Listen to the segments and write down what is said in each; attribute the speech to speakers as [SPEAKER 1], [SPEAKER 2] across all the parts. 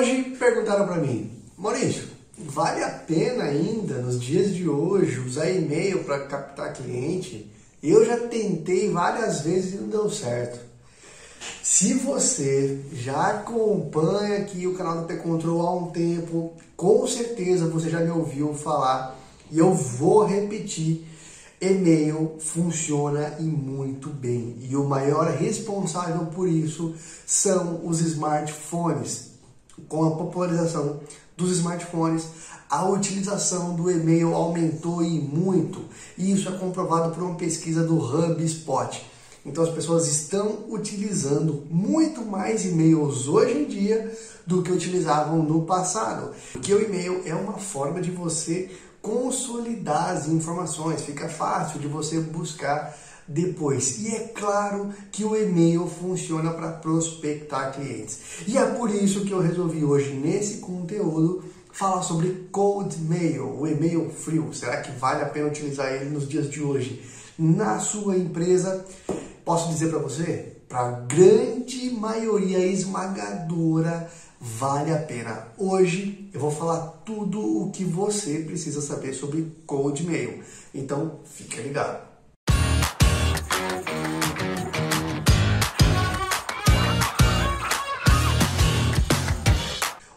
[SPEAKER 1] Hoje perguntaram para mim, Maurício, vale a pena ainda nos dias de hoje usar e-mail para captar cliente? Eu já tentei várias vezes e não deu certo. Se você já acompanha aqui o canal do P-Control há um tempo, com certeza você já me ouviu falar e eu vou repetir. E-mail funciona e muito bem. E o maior responsável por isso são os smartphones. Com a popularização dos smartphones, a utilização do e-mail aumentou e muito. E isso é comprovado por uma pesquisa do HubSpot. Então as pessoas estão utilizando muito mais e-mails hoje em dia do que utilizavam no passado. Porque o e-mail é uma forma de você consolidar as informações, fica fácil de você buscar depois. E é claro que o e-mail funciona para prospectar clientes. E é por isso que eu resolvi hoje nesse conteúdo falar sobre cold mail, o e-mail frio. Será que vale a pena utilizar ele nos dias de hoje na sua empresa? Posso dizer para você, para a grande maioria esmagadora, vale a pena. Hoje eu vou falar tudo o que você precisa saber sobre cold mail. Então, fica ligado.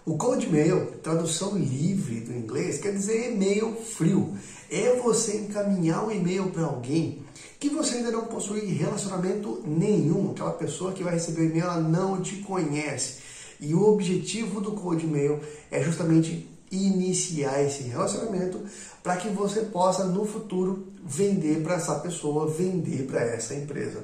[SPEAKER 1] O cold mail, tradução livre do inglês, quer dizer e-mail frio. É você encaminhar um e-mail para alguém que você ainda não possui relacionamento nenhum. Aquela pessoa que vai receber o e-mail, ela não te conhece. E o objetivo do cold mail é justamente iniciar esse relacionamento para que você possa no futuro vender para essa pessoa, vender para essa empresa.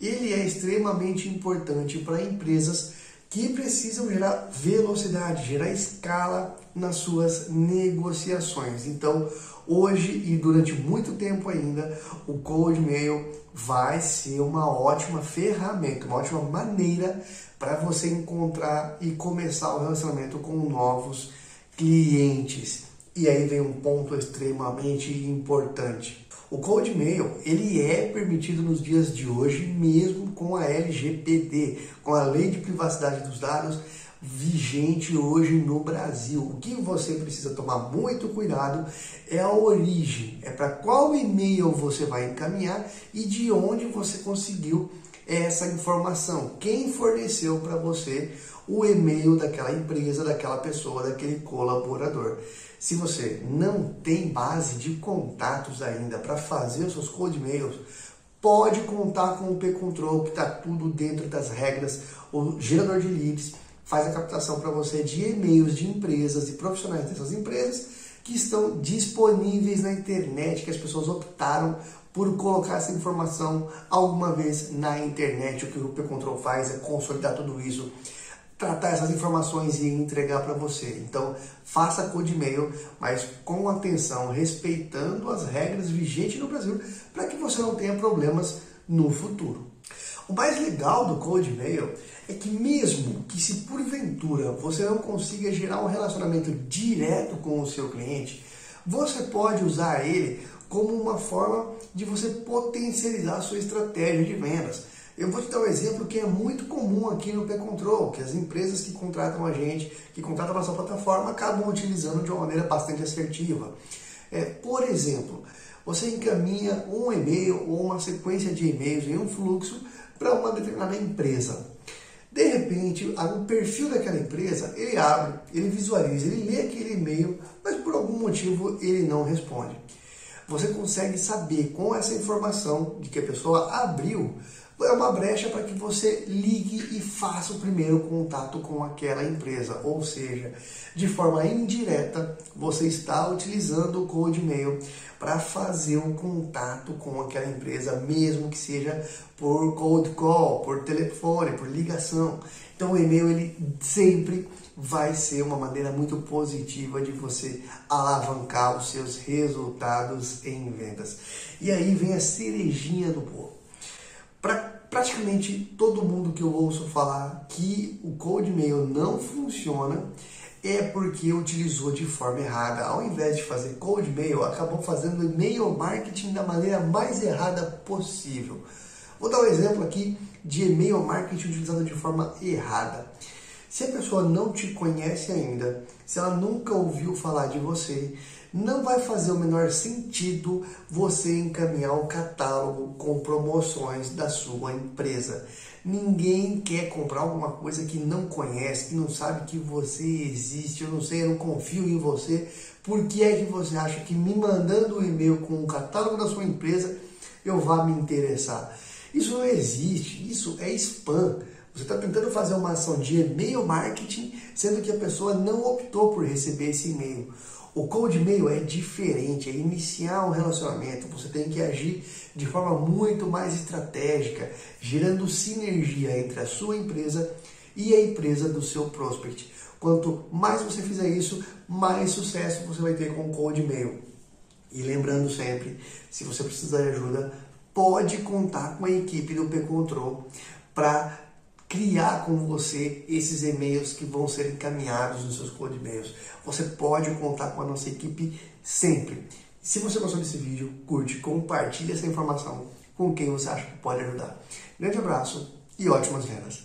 [SPEAKER 1] Ele é extremamente importante para empresas que precisam gerar velocidade, gerar escala nas suas negociações. Então, hoje e durante muito tempo ainda, o Cold Mail vai ser uma ótima ferramenta, uma ótima maneira para você encontrar e começar o relacionamento com novos clientes. E aí vem um ponto extremamente importante. O Cold Mail, ele é permitido nos dias de hoje mesmo com a LGPD, com a Lei de Privacidade dos Dados vigente hoje no Brasil. O que você precisa tomar muito cuidado é a origem, é para qual e-mail você vai encaminhar e de onde você conseguiu essa informação. Quem forneceu para você o e-mail daquela empresa, daquela pessoa, daquele colaborador. Se você não tem base de contatos ainda para fazer os seus cold mails, pode contar com o P-Control, que está tudo dentro das regras. O gerador de leads faz a captação para você de e-mails de empresas e profissionais dessas empresas que estão disponíveis na internet, que as pessoas optaram por colocar essa informação alguma vez na internet. O que o P-Control faz é consolidar tudo isso tratar essas informações e entregar para você. Então, faça code e-mail, mas com atenção, respeitando as regras vigentes no Brasil, para que você não tenha problemas no futuro. O mais legal do Code Mail é que mesmo que se porventura você não consiga gerar um relacionamento direto com o seu cliente, você pode usar ele como uma forma de você potencializar a sua estratégia de vendas. Eu vou te dar um exemplo que é muito comum aqui no P-Control, que as empresas que contratam a gente, que contratam a nossa plataforma, acabam utilizando de uma maneira bastante assertiva. É, por exemplo, você encaminha um e-mail ou uma sequência de e-mails em um fluxo para uma determinada empresa. De repente, o perfil daquela empresa, ele abre, ele visualiza, ele lê aquele e-mail, mas por algum motivo ele não responde. Você consegue saber com essa informação de que a pessoa abriu é uma brecha para que você ligue e faça o primeiro contato com aquela empresa. Ou seja, de forma indireta, você está utilizando o Code Mail para fazer um contato com aquela empresa, mesmo que seja por cold call, por telefone, por ligação. Então o e-mail ele sempre vai ser uma maneira muito positiva de você alavancar os seus resultados em vendas. E aí vem a cerejinha do bolo. Para praticamente todo mundo que eu ouço falar que o cold mail não funciona é porque utilizou de forma errada. Ao invés de fazer cold mail, acabou fazendo e-mail marketing da maneira mais errada possível. Vou dar um exemplo aqui de e-mail marketing utilizado de forma errada. Se a pessoa não te conhece ainda, se ela nunca ouviu falar de você, não vai fazer o menor sentido você encaminhar um catálogo com promoções da sua empresa. Ninguém quer comprar alguma coisa que não conhece, que não sabe que você existe. Eu não sei, eu não confio em você. Por que é que você acha que me mandando um e-mail com um catálogo da sua empresa eu vá me interessar? Isso não existe, isso é spam. Você está tentando fazer uma ação de e-mail marketing, sendo que a pessoa não optou por receber esse e-mail. O cold mail é diferente, é iniciar um relacionamento. Você tem que agir de forma muito mais estratégica, gerando sinergia entre a sua empresa e a empresa do seu prospect. Quanto mais você fizer isso, mais sucesso você vai ter com o cold mail. E lembrando sempre, se você precisar de ajuda, pode contar com a equipe do P-Control para criar com você esses e-mails que vão ser encaminhados nos seus cold e-mails. Você pode contar com a nossa equipe sempre. Se você gostou desse vídeo, curte, compartilhe essa informação com quem você acha que pode ajudar. Grande abraço e ótimas vendas!